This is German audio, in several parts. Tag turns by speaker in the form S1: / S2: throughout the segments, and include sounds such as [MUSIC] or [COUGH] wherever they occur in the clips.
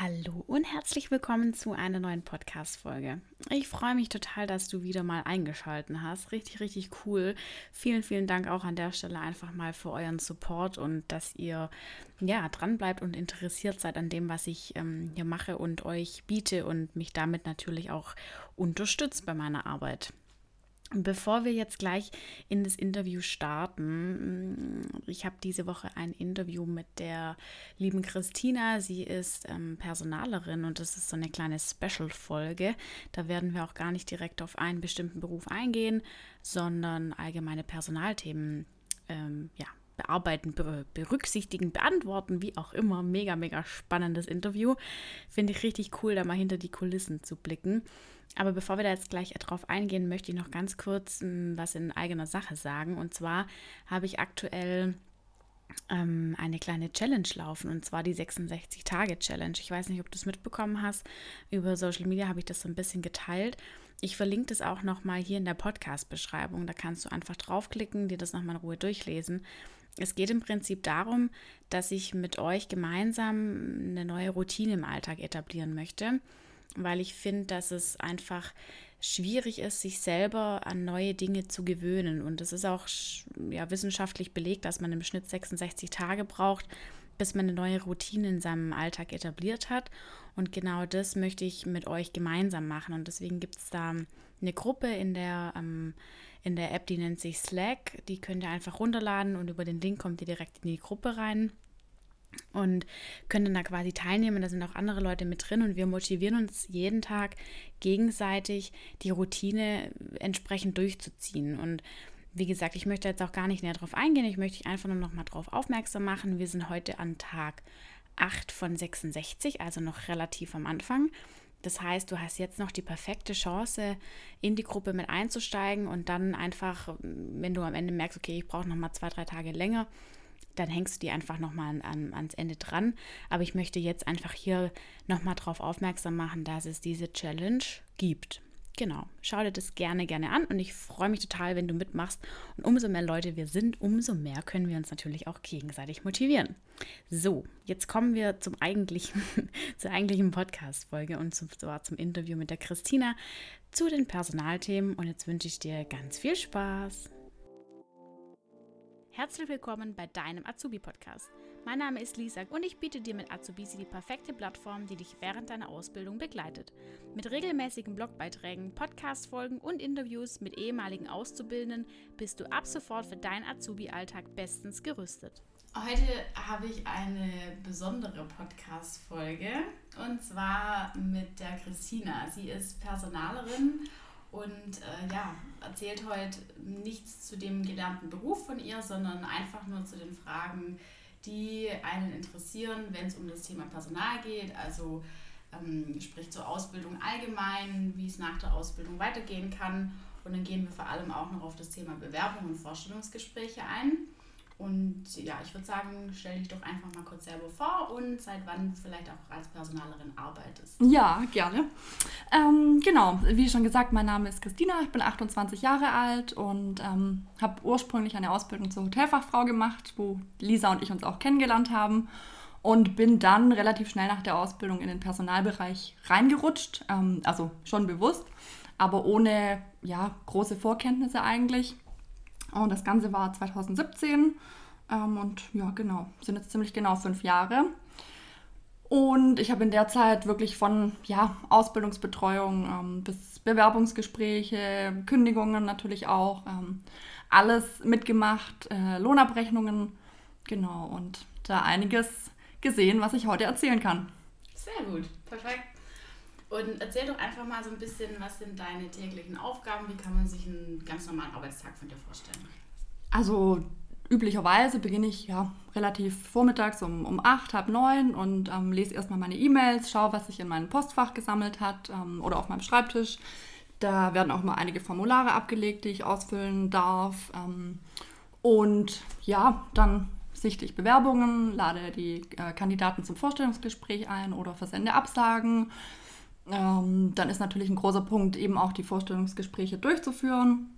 S1: Hallo und herzlich willkommen zu einer neuen Podcast-Folge. Ich freue mich total, dass du wieder mal eingeschaltet hast. Richtig, richtig cool. Vielen, vielen Dank auch an der Stelle einfach mal für euren Support und dass ihr ja dran und interessiert seid an dem, was ich ähm, hier mache und euch biete und mich damit natürlich auch unterstützt bei meiner Arbeit. Bevor wir jetzt gleich in das Interview starten, mm, ich habe diese Woche ein Interview mit der lieben Christina. Sie ist ähm, Personalerin und das ist so eine kleine Special-Folge. Da werden wir auch gar nicht direkt auf einen bestimmten Beruf eingehen, sondern allgemeine Personalthemen ähm, ja, bearbeiten, berücksichtigen, beantworten, wie auch immer. Mega, mega spannendes Interview. Finde ich richtig cool, da mal hinter die Kulissen zu blicken. Aber bevor wir da jetzt gleich drauf eingehen, möchte ich noch ganz kurz hm, was in eigener Sache sagen. Und zwar habe ich aktuell ähm, eine kleine Challenge laufen und zwar die 66-Tage-Challenge. Ich weiß nicht, ob du es mitbekommen hast. Über Social Media habe ich das so ein bisschen geteilt. Ich verlinke das auch nochmal hier in der Podcast-Beschreibung. Da kannst du einfach draufklicken, dir das nochmal in Ruhe durchlesen. Es geht im Prinzip darum, dass ich mit euch gemeinsam eine neue Routine im Alltag etablieren möchte weil ich finde, dass es einfach schwierig ist, sich selber an neue Dinge zu gewöhnen. Und es ist auch ja, wissenschaftlich belegt, dass man im Schnitt 66 Tage braucht, bis man eine neue Routine in seinem Alltag etabliert hat. Und genau das möchte ich mit euch gemeinsam machen. Und deswegen gibt es da eine Gruppe in der, ähm, in der App, die nennt sich Slack. Die könnt ihr einfach runterladen und über den Link kommt ihr direkt in die Gruppe rein und können dann da quasi teilnehmen. Da sind auch andere Leute mit drin und wir motivieren uns jeden Tag gegenseitig, die Routine entsprechend durchzuziehen. Und wie gesagt, ich möchte jetzt auch gar nicht näher darauf eingehen. Ich möchte dich einfach nur noch mal darauf aufmerksam machen. Wir sind heute an Tag 8 von 66, also noch relativ am Anfang. Das heißt, du hast jetzt noch die perfekte Chance, in die Gruppe mit einzusteigen und dann einfach, wenn du am Ende merkst, okay, ich brauche noch mal zwei, drei Tage länger, dann hängst du die einfach nochmal an, an, ans Ende dran. Aber ich möchte jetzt einfach hier nochmal darauf aufmerksam machen, dass es diese Challenge gibt. Genau, schau dir das gerne, gerne an und ich freue mich total, wenn du mitmachst. Und umso mehr Leute wir sind, umso mehr können wir uns natürlich auch gegenseitig motivieren. So, jetzt kommen wir zum eigentlichen, [LAUGHS] zur eigentlichen Podcast-Folge und zum, zwar zum Interview mit der Christina zu den Personalthemen. Und jetzt wünsche ich dir ganz viel Spaß. Herzlich willkommen bei deinem Azubi-Podcast. Mein Name ist Lisa und ich biete dir mit Azubisi die perfekte Plattform, die dich während deiner Ausbildung begleitet. Mit regelmäßigen Blogbeiträgen, Podcast-Folgen und Interviews mit ehemaligen Auszubildenden bist du ab sofort für deinen Azubi-Alltag bestens gerüstet. Heute habe ich eine besondere Podcast-Folge und zwar mit der Christina. Sie ist Personalerin und äh, ja, erzählt heute nichts zu dem gelernten Beruf von ihr, sondern einfach nur zu den Fragen, die einen interessieren, wenn es um das Thema Personal geht. Also ähm, sprich zur Ausbildung allgemein, wie es nach der Ausbildung weitergehen kann. Und dann gehen wir vor allem auch noch auf das Thema Bewerbung und Vorstellungsgespräche ein. Und ja, ich würde sagen, stell dich doch einfach mal kurz selber vor und seit wann du vielleicht auch als Personalerin arbeitest.
S2: Ja, gerne. Ähm, genau, wie schon gesagt, mein Name ist Christina, ich bin 28 Jahre alt und ähm, habe ursprünglich eine Ausbildung zur Hotelfachfrau gemacht, wo Lisa und ich uns auch kennengelernt haben. Und bin dann relativ schnell nach der Ausbildung in den Personalbereich reingerutscht, ähm, also schon bewusst, aber ohne ja, große Vorkenntnisse eigentlich und das Ganze war 2017. Ähm, und ja, genau, sind jetzt ziemlich genau fünf Jahre. Und ich habe in der Zeit wirklich von ja, Ausbildungsbetreuung ähm, bis Bewerbungsgespräche, Kündigungen natürlich auch, ähm, alles mitgemacht, äh, Lohnabrechnungen, genau, und da einiges gesehen, was ich heute erzählen kann.
S1: Sehr gut, perfekt. Und erzähl doch einfach mal so ein bisschen, was sind deine täglichen Aufgaben? Wie kann man sich einen ganz normalen Arbeitstag von dir vorstellen?
S2: Also üblicherweise beginne ich ja relativ vormittags um, um 8, halb 9 und ähm, lese erstmal meine E-Mails, schaue, was sich in meinem Postfach gesammelt hat ähm, oder auf meinem Schreibtisch. Da werden auch mal einige Formulare abgelegt, die ich ausfüllen darf. Ähm, und ja, dann sichte ich Bewerbungen, lade die äh, Kandidaten zum Vorstellungsgespräch ein oder versende Absagen. Ähm, dann ist natürlich ein großer Punkt, eben auch die Vorstellungsgespräche durchzuführen,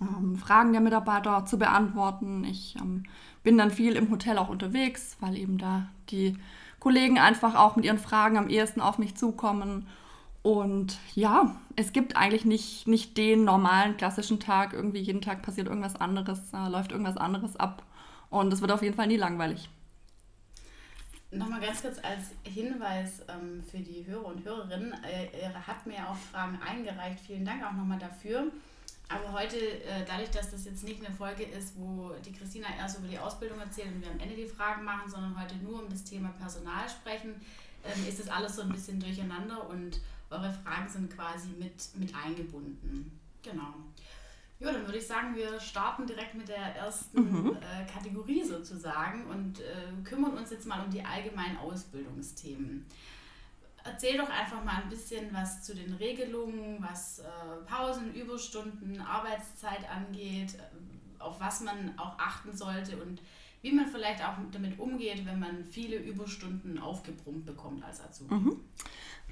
S2: ähm, Fragen der Mitarbeiter zu beantworten. Ich ähm, bin dann viel im Hotel auch unterwegs, weil eben da die Kollegen einfach auch mit ihren Fragen am ehesten auf mich zukommen. Und ja, es gibt eigentlich nicht, nicht den normalen klassischen Tag. Irgendwie jeden Tag passiert irgendwas anderes, äh, läuft irgendwas anderes ab. Und es wird auf jeden Fall nie langweilig.
S1: Nochmal ganz kurz als Hinweis ähm, für die Hörer und Hörerinnen. Äh, ihr habt mir auch Fragen eingereicht. Vielen Dank auch nochmal dafür. Aber heute, äh, dadurch, dass das jetzt nicht eine Folge ist, wo die Christina erst über die Ausbildung erzählt und wir am Ende die Fragen machen, sondern heute nur um das Thema Personal sprechen, ähm, ist das alles so ein bisschen durcheinander und eure Fragen sind quasi mit, mit eingebunden. Genau. Ja, dann würde ich sagen, wir starten direkt mit der ersten mhm. äh, Kategorie sozusagen und äh, kümmern uns jetzt mal um die allgemeinen Ausbildungsthemen. Erzähl doch einfach mal ein bisschen was zu den Regelungen, was äh, Pausen, Überstunden, Arbeitszeit angeht, äh, auf was man auch achten sollte und wie man vielleicht auch damit umgeht, wenn man viele Überstunden aufgebrummt bekommt als Azubi. Mhm.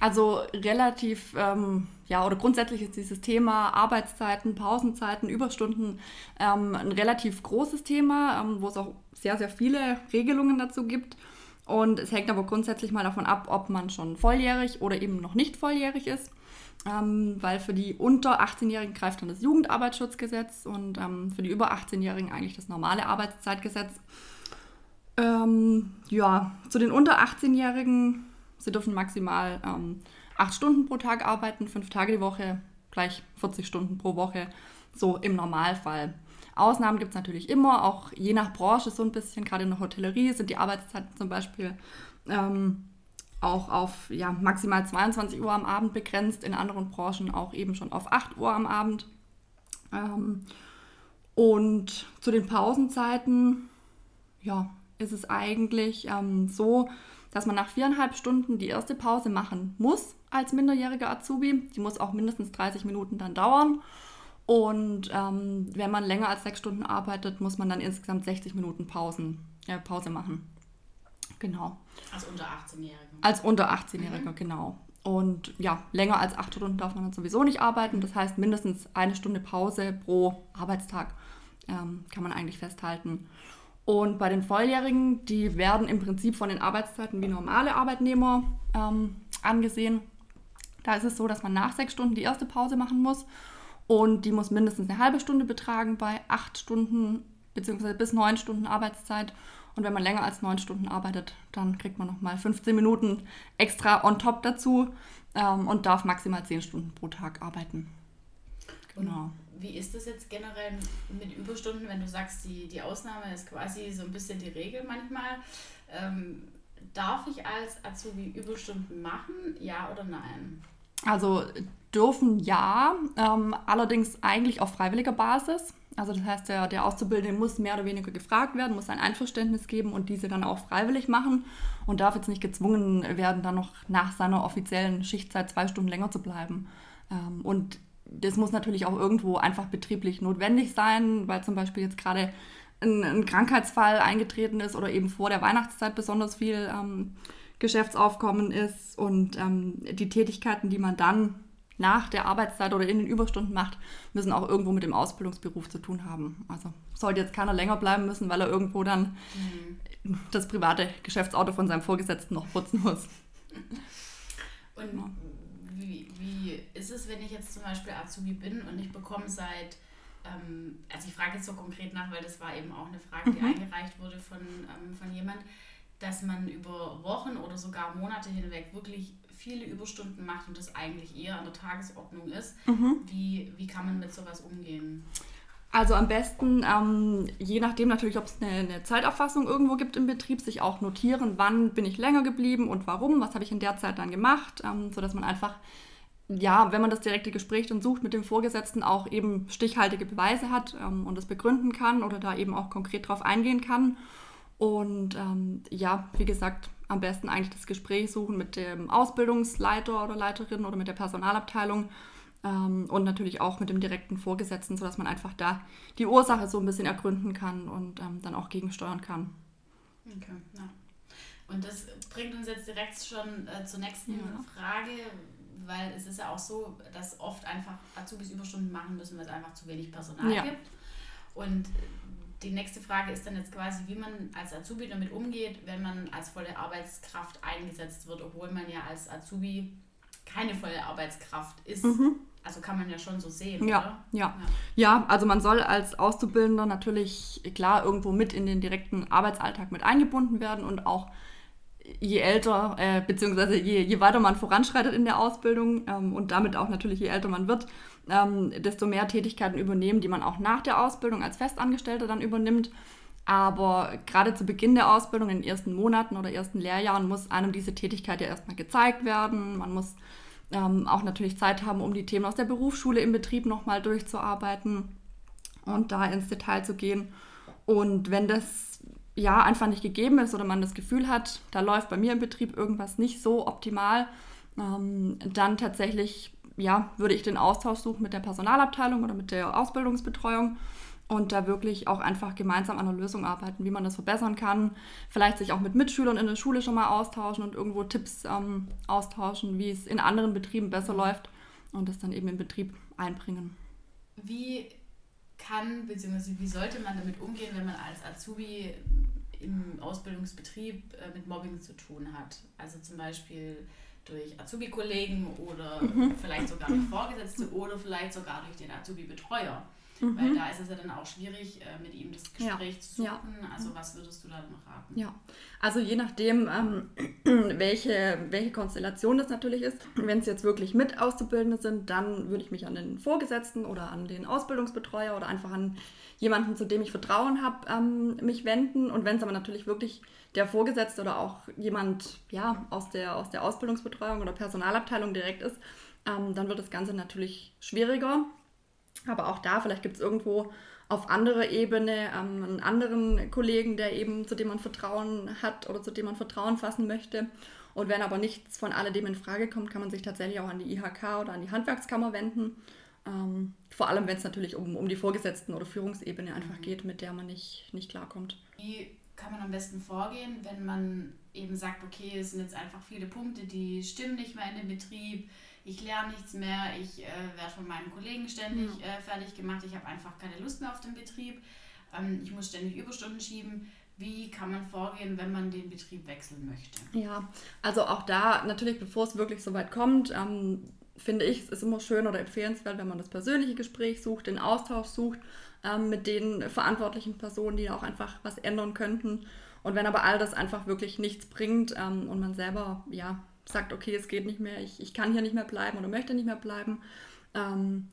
S2: Also relativ, ähm, ja, oder grundsätzlich ist dieses Thema Arbeitszeiten, Pausenzeiten, Überstunden ähm, ein relativ großes Thema, ähm, wo es auch sehr, sehr viele Regelungen dazu gibt. Und es hängt aber grundsätzlich mal davon ab, ob man schon volljährig oder eben noch nicht volljährig ist. Ähm, weil für die unter 18-Jährigen greift dann das Jugendarbeitsschutzgesetz und ähm, für die über 18-Jährigen eigentlich das normale Arbeitszeitgesetz. Ähm, ja, zu den unter 18-Jährigen Sie dürfen maximal ähm, acht Stunden pro Tag arbeiten, fünf Tage die Woche, gleich 40 Stunden pro Woche, so im Normalfall. Ausnahmen gibt es natürlich immer, auch je nach Branche so ein bisschen. Gerade in der Hotellerie sind die Arbeitszeiten zum Beispiel ähm, auch auf ja, maximal 22 Uhr am Abend begrenzt, in anderen Branchen auch eben schon auf 8 Uhr am Abend. Ähm, und zu den Pausenzeiten, ja, ist es eigentlich ähm, so, dass man nach viereinhalb Stunden die erste Pause machen muss als minderjähriger Azubi. Die muss auch mindestens 30 Minuten dann dauern. Und ähm, wenn man länger als sechs Stunden arbeitet, muss man dann insgesamt 60 Minuten Pausen, äh, Pause machen. Genau.
S1: Als unter 18-Jähriger.
S2: Als unter 18-Jähriger, mhm. genau. Und ja, länger als acht Stunden darf man dann sowieso nicht arbeiten. Das heißt, mindestens eine Stunde Pause pro Arbeitstag ähm, kann man eigentlich festhalten. Und bei den Volljährigen, die werden im Prinzip von den Arbeitszeiten wie normale Arbeitnehmer ähm, angesehen. Da ist es so, dass man nach sechs Stunden die erste Pause machen muss und die muss mindestens eine halbe Stunde betragen bei acht Stunden bzw. bis neun Stunden Arbeitszeit. Und wenn man länger als neun Stunden arbeitet, dann kriegt man nochmal 15 Minuten extra on top dazu ähm, und darf maximal zehn Stunden pro Tag arbeiten.
S1: Genau wie ist das jetzt generell mit Überstunden, wenn du sagst, die, die Ausnahme ist quasi so ein bisschen die Regel manchmal? Ähm, darf ich als Azubi Überstunden machen, ja oder nein?
S2: Also dürfen ja, ähm, allerdings eigentlich auf freiwilliger Basis. Also das heißt, der, der Auszubildende muss mehr oder weniger gefragt werden, muss ein Einverständnis geben und diese dann auch freiwillig machen und darf jetzt nicht gezwungen werden, dann noch nach seiner offiziellen Schichtzeit zwei Stunden länger zu bleiben. Ähm, und das muss natürlich auch irgendwo einfach betrieblich notwendig sein, weil zum Beispiel jetzt gerade ein, ein Krankheitsfall eingetreten ist oder eben vor der Weihnachtszeit besonders viel ähm, Geschäftsaufkommen ist und ähm, die Tätigkeiten, die man dann nach der Arbeitszeit oder in den Überstunden macht, müssen auch irgendwo mit dem Ausbildungsberuf zu tun haben. Also sollte jetzt keiner länger bleiben müssen, weil er irgendwo dann mhm. das private Geschäftsauto von seinem Vorgesetzten noch putzen muss.
S1: Und wie ist es, wenn ich jetzt zum Beispiel Azubi bin und ich bekomme seit, ähm, also ich frage jetzt so konkret nach, weil das war eben auch eine Frage, die mhm. eingereicht wurde von, ähm, von jemand, dass man über Wochen oder sogar Monate hinweg wirklich viele Überstunden macht und das eigentlich eher an der Tagesordnung ist. Mhm. Wie, wie kann man mit sowas umgehen?
S2: Also am besten, ähm, je nachdem natürlich, ob es eine, eine, Zeiterfassung irgendwo gibt im Betrieb, sich auch notieren, wann bin ich länger geblieben und warum, was habe ich in der Zeit dann gemacht, ähm, sodass man einfach ja, wenn man das direkte Gespräch dann sucht mit dem Vorgesetzten, auch eben stichhaltige Beweise hat ähm, und das begründen kann oder da eben auch konkret drauf eingehen kann. Und ähm, ja, wie gesagt, am besten eigentlich das Gespräch suchen mit dem Ausbildungsleiter oder Leiterin oder mit der Personalabteilung ähm, und natürlich auch mit dem direkten Vorgesetzten, sodass man einfach da die Ursache so ein bisschen ergründen kann und ähm, dann auch gegensteuern kann.
S1: Okay, ja. Und das bringt uns jetzt direkt schon äh, zur nächsten ja. Frage weil es ist ja auch so, dass oft einfach Azubis Überstunden machen müssen, weil es einfach zu wenig Personal ja. gibt. Und die nächste Frage ist dann jetzt quasi, wie man als Azubi damit umgeht, wenn man als volle Arbeitskraft eingesetzt wird, obwohl man ja als Azubi keine volle Arbeitskraft ist. Mhm. Also kann man ja schon so sehen,
S2: ja,
S1: oder?
S2: Ja. ja, ja. also man soll als Auszubildender natürlich klar irgendwo mit in den direkten Arbeitsalltag mit eingebunden werden und auch je älter, äh, beziehungsweise je, je weiter man voranschreitet in der Ausbildung ähm, und damit auch natürlich je älter man wird, ähm, desto mehr Tätigkeiten übernehmen, die man auch nach der Ausbildung als Festangestellter dann übernimmt. Aber gerade zu Beginn der Ausbildung, in den ersten Monaten oder ersten Lehrjahren, muss einem diese Tätigkeit ja erstmal gezeigt werden. Man muss ähm, auch natürlich Zeit haben, um die Themen aus der Berufsschule im Betrieb nochmal durchzuarbeiten und da ins Detail zu gehen. Und wenn das ja einfach nicht gegeben ist oder man das Gefühl hat, da läuft bei mir im Betrieb irgendwas nicht so optimal, ähm, dann tatsächlich ja, würde ich den Austausch suchen mit der Personalabteilung oder mit der Ausbildungsbetreuung und da wirklich auch einfach gemeinsam an einer Lösung arbeiten, wie man das verbessern kann. Vielleicht sich auch mit Mitschülern in der Schule schon mal austauschen und irgendwo Tipps ähm, austauschen, wie es in anderen Betrieben besser läuft und das dann eben im Betrieb einbringen.
S1: Wie kann bzw. wie sollte man damit umgehen, wenn man als Azubi im Ausbildungsbetrieb äh, mit Mobbing zu tun hat? Also zum Beispiel durch Azubi-Kollegen oder mhm. vielleicht sogar durch Vorgesetzte oder vielleicht sogar durch den Azubi-Betreuer. Mhm. Weil da ist es ja dann auch schwierig, äh, mit ihm das Gespräch ja. zu suchen. Ja. Also was würdest du da noch raten?
S2: Ja, also je nachdem, ähm, [CLEARS THROAT] welche, welche Konstellation das natürlich ist. Wenn es jetzt wirklich mit Auszubildende sind, dann würde ich mich an den Vorgesetzten oder an den Ausbildungsbetreuer oder einfach an jemanden, zu dem ich Vertrauen habe, ähm, mich wenden. Und wenn es aber natürlich wirklich der Vorgesetzte oder auch jemand ja, aus, der, aus der Ausbildungsbetreuung oder Personalabteilung direkt ist, ähm, dann wird das Ganze natürlich schwieriger. Aber auch da, vielleicht gibt es irgendwo auf anderer Ebene ähm, einen anderen Kollegen, der eben zu dem man Vertrauen hat oder zu dem man Vertrauen fassen möchte. Und wenn aber nichts von alledem in Frage kommt, kann man sich tatsächlich auch an die IHK oder an die Handwerkskammer wenden. Ähm, vor allem, wenn es natürlich um, um die Vorgesetzten oder Führungsebene einfach mhm. geht, mit der man nicht, nicht klarkommt.
S1: Wie kann man am besten vorgehen, wenn man eben sagt, okay, es sind jetzt einfach viele Punkte, die stimmen nicht mehr in dem Betrieb, ich lerne nichts mehr, ich äh, werde von meinen Kollegen ständig äh, fertig gemacht, ich habe einfach keine Lust mehr auf den Betrieb, ähm, ich muss ständig Überstunden schieben. Wie kann man vorgehen, wenn man den Betrieb wechseln möchte?
S2: Ja, also auch da natürlich, bevor es wirklich so weit kommt, ähm, finde ich, es ist immer schön oder empfehlenswert, wenn man das persönliche Gespräch sucht, den Austausch sucht ähm, mit den verantwortlichen Personen, die auch einfach was ändern könnten. Und wenn aber all das einfach wirklich nichts bringt ähm, und man selber ja sagt, okay, es geht nicht mehr, ich, ich kann hier nicht mehr bleiben oder möchte nicht mehr bleiben, ähm,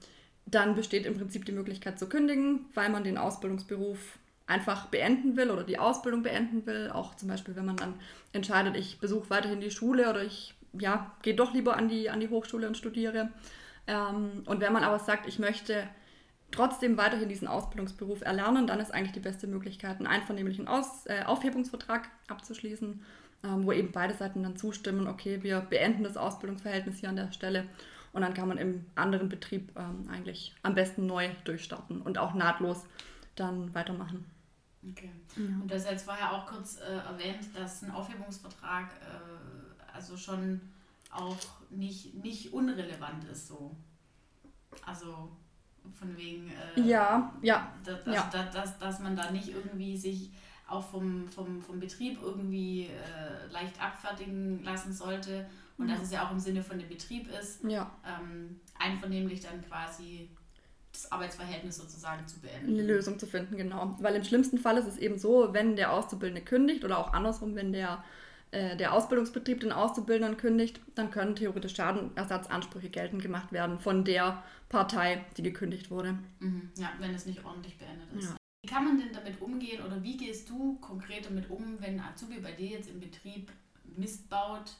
S2: dann besteht im Prinzip die Möglichkeit zu kündigen, weil man den Ausbildungsberuf einfach beenden will oder die Ausbildung beenden will. Auch zum Beispiel, wenn man dann entscheidet, ich besuche weiterhin die Schule oder ich ja, gehe doch lieber an die, an die Hochschule und studiere. Ähm, und wenn man aber sagt, ich möchte trotzdem weiterhin diesen Ausbildungsberuf erlernen, dann ist eigentlich die beste Möglichkeit, einen einvernehmlichen Aus, äh, Aufhebungsvertrag abzuschließen wo eben beide Seiten dann zustimmen, okay, wir beenden das Ausbildungsverhältnis hier an der Stelle und dann kann man im anderen Betrieb ähm, eigentlich am besten neu durchstarten und auch nahtlos dann weitermachen.
S1: Okay. Ja. Und du hast jetzt vorher auch kurz äh, erwähnt, dass ein Aufhebungsvertrag äh, also schon auch nicht, nicht unrelevant ist so. Also von wegen,
S2: äh, ja, ja,
S1: dass,
S2: ja.
S1: Dass, dass, dass man da nicht irgendwie sich auch vom, vom, vom Betrieb irgendwie äh, leicht abfertigen lassen sollte und mhm. dass es ja auch im Sinne von dem Betrieb ist,
S2: ja.
S1: ähm, einvernehmlich dann quasi das Arbeitsverhältnis sozusagen zu beenden.
S2: Eine Lösung zu finden, genau. Weil im schlimmsten Fall ist es eben so, wenn der Auszubildende kündigt oder auch andersrum, wenn der, äh, der Ausbildungsbetrieb den Auszubildenden kündigt, dann können theoretisch Schadenersatzansprüche geltend gemacht werden von der Partei, die gekündigt wurde.
S1: Mhm. Ja, wenn es nicht ordentlich beendet ist. Ja. Wie kann man denn damit umgehen oder wie gehst du konkret damit um, wenn Azubi bei dir jetzt im Betrieb Mist baut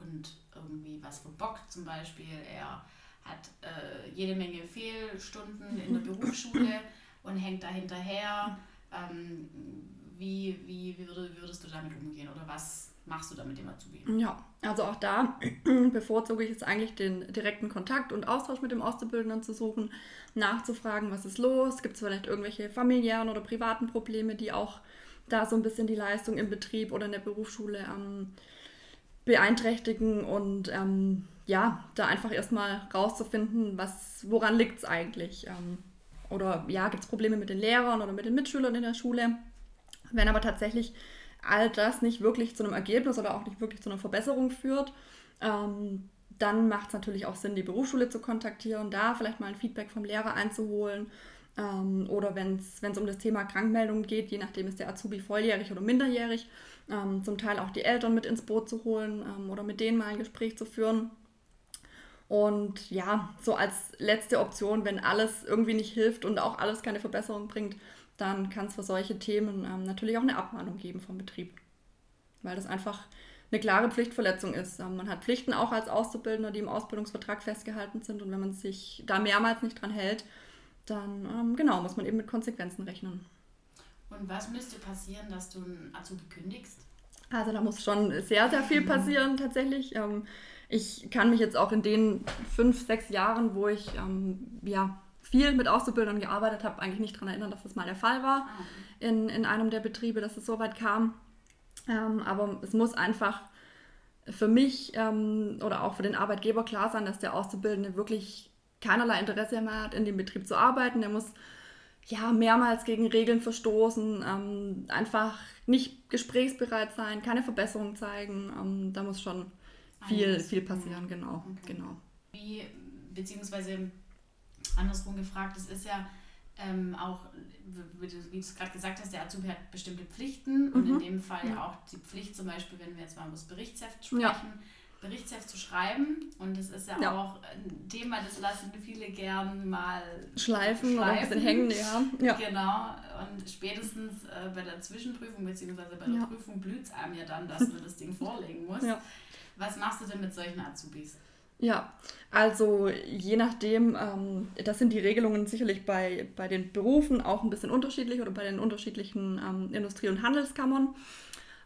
S1: und irgendwie was verbockt zum Beispiel? Er hat äh, jede Menge Fehlstunden in der Berufsschule [LAUGHS] und hängt da hinterher. Ähm, wie, wie, wie würdest du damit umgehen oder was machst du da mit dem Azubi?
S2: Ja, also auch da [CLEARS THROAT] bevorzuge ich es eigentlich, den direkten Kontakt und Austausch mit dem Auszubildenden zu suchen, nachzufragen, was ist los, gibt es vielleicht irgendwelche familiären oder privaten Probleme, die auch da so ein bisschen die Leistung im Betrieb oder in der Berufsschule ähm, beeinträchtigen und ähm, ja, da einfach erstmal rauszufinden, was, woran liegt es eigentlich. Ähm, oder ja, gibt es Probleme mit den Lehrern oder mit den Mitschülern in der Schule. Wenn aber tatsächlich all das nicht wirklich zu einem Ergebnis oder auch nicht wirklich zu einer Verbesserung führt, ähm, dann macht es natürlich auch Sinn, die Berufsschule zu kontaktieren, da vielleicht mal ein Feedback vom Lehrer einzuholen. Ähm, oder wenn es um das Thema Krankmeldungen geht, je nachdem ist der Azubi volljährig oder minderjährig, ähm, zum Teil auch die Eltern mit ins Boot zu holen ähm, oder mit denen mal ein Gespräch zu führen. Und ja, so als letzte Option, wenn alles irgendwie nicht hilft und auch alles keine Verbesserung bringt, dann kann es für solche Themen ähm, natürlich auch eine Abmahnung geben vom Betrieb. Weil das einfach eine klare Pflichtverletzung ist. Ähm, man hat Pflichten auch als Auszubildender, die im Ausbildungsvertrag festgehalten sind. Und wenn man sich da mehrmals nicht dran hält, dann ähm, genau muss man eben mit Konsequenzen rechnen.
S1: Und was müsste passieren, dass du einen Azubi kündigst?
S2: Also da muss schon sehr, sehr viel passieren tatsächlich. Ähm, ich kann mich jetzt auch in den fünf, sechs Jahren, wo ich ähm, ja, viel mit Auszubildern gearbeitet habe, eigentlich nicht daran erinnern, dass das mal der Fall war ah, in, in einem der Betriebe, dass es so weit kam. Ähm, aber es muss einfach für mich ähm, oder auch für den Arbeitgeber klar sein, dass der Auszubildende wirklich keinerlei Interesse mehr hat, in dem Betrieb zu arbeiten. Der muss ja mehrmals gegen Regeln verstoßen, ähm, einfach nicht gesprächsbereit sein, keine Verbesserung zeigen. Ähm, da muss schon viel, viel passieren, genau,
S1: okay. genau. Wie, beziehungsweise andersrum gefragt, es ist ja ähm, auch, wie du es gerade gesagt hast, der Azubi hat bestimmte Pflichten mhm. und in dem Fall ja auch die Pflicht zum Beispiel, wenn wir jetzt mal über das Berichtsheft sprechen, ja. Berichtsheft zu schreiben und das ist ja, ja, auch ein Thema, das lassen viele gern mal
S2: schleifen, schleifen. oder ein bisschen hängen, ja. ja.
S1: Genau und spätestens äh, bei der Zwischenprüfung beziehungsweise bei der ja. Prüfung blüht es einem ja dann, dass man das Ding [LAUGHS] vorlegen muss. Was machst du denn mit solchen Azubis?
S2: Ja, also je nachdem, ähm, das sind die Regelungen sicherlich bei, bei den Berufen auch ein bisschen unterschiedlich oder bei den unterschiedlichen ähm, Industrie- und Handelskammern.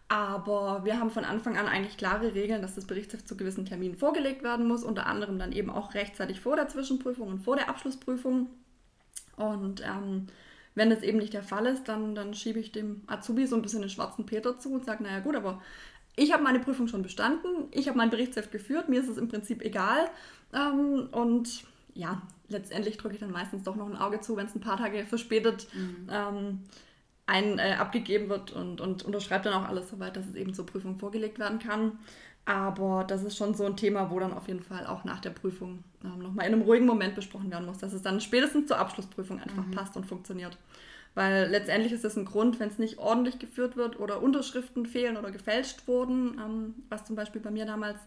S2: Aber wir haben von Anfang an eigentlich klare Regeln, dass das Berichtsheft zu gewissen Terminen vorgelegt werden muss, unter anderem dann eben auch rechtzeitig vor der Zwischenprüfung und vor der Abschlussprüfung. Und ähm, wenn das eben nicht der Fall ist, dann, dann schiebe ich dem Azubi so ein bisschen den schwarzen Peter zu und sage, naja gut, aber ich habe meine Prüfung schon bestanden, ich habe mein Berichtsheft geführt, mir ist es im Prinzip egal. Ähm, und ja, letztendlich drücke ich dann meistens doch noch ein Auge zu, wenn es ein paar Tage verspätet mhm. ähm, ein, äh, abgegeben wird und, und unterschreibt dann auch alles soweit, dass es eben zur Prüfung vorgelegt werden kann. Aber das ist schon so ein Thema, wo dann auf jeden Fall auch nach der Prüfung ähm, nochmal in einem ruhigen Moment besprochen werden muss, dass es dann spätestens zur Abschlussprüfung einfach mhm. passt und funktioniert. Weil letztendlich ist es ein Grund, wenn es nicht ordentlich geführt wird oder Unterschriften fehlen oder gefälscht wurden, ähm, was zum Beispiel bei mir damals